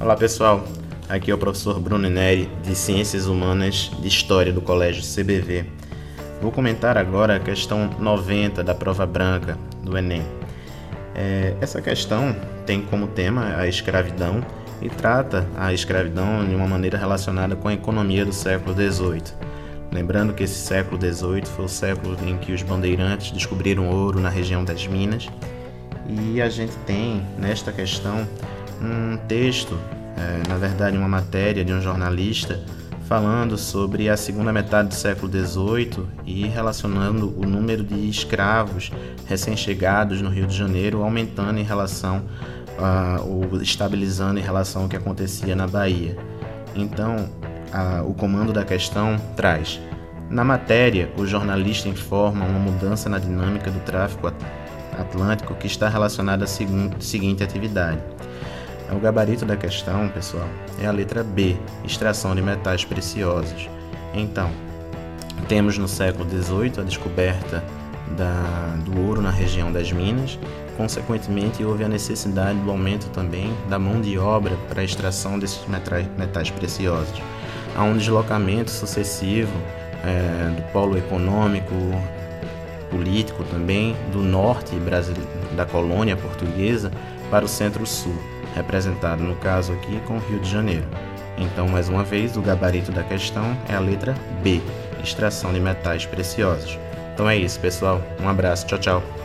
Olá pessoal, aqui é o professor Bruno Neri de Ciências Humanas de História do Colégio CBV. Vou comentar agora a questão 90 da prova branca do Enem. É, essa questão tem como tema a escravidão e trata a escravidão de uma maneira relacionada com a economia do século XVIII. Lembrando que esse século XVIII foi o século em que os bandeirantes descobriram ouro na região das Minas e a gente tem nesta questão um texto, é, na verdade uma matéria de um jornalista falando sobre a segunda metade do século XVIII e relacionando o número de escravos recém-chegados no Rio de Janeiro aumentando em relação uh, ou estabilizando em relação ao que acontecia na Bahia. Então, o comando da questão traz. Na matéria, o jornalista informa uma mudança na dinâmica do tráfico atlântico que está relacionada à seguinte atividade o gabarito da questão, pessoal, é a letra B, extração de metais preciosos. Então, temos no século XVIII a descoberta da, do ouro na região das Minas. Consequentemente, houve a necessidade do aumento também da mão de obra para a extração desses metais, metais preciosos. Há um deslocamento sucessivo é, do polo econômico, político também, do norte da colônia portuguesa para o centro-sul representado no caso aqui com o Rio de Janeiro. Então, mais uma vez, o gabarito da questão é a letra B, extração de metais preciosos. Então é isso, pessoal. Um abraço, tchau, tchau.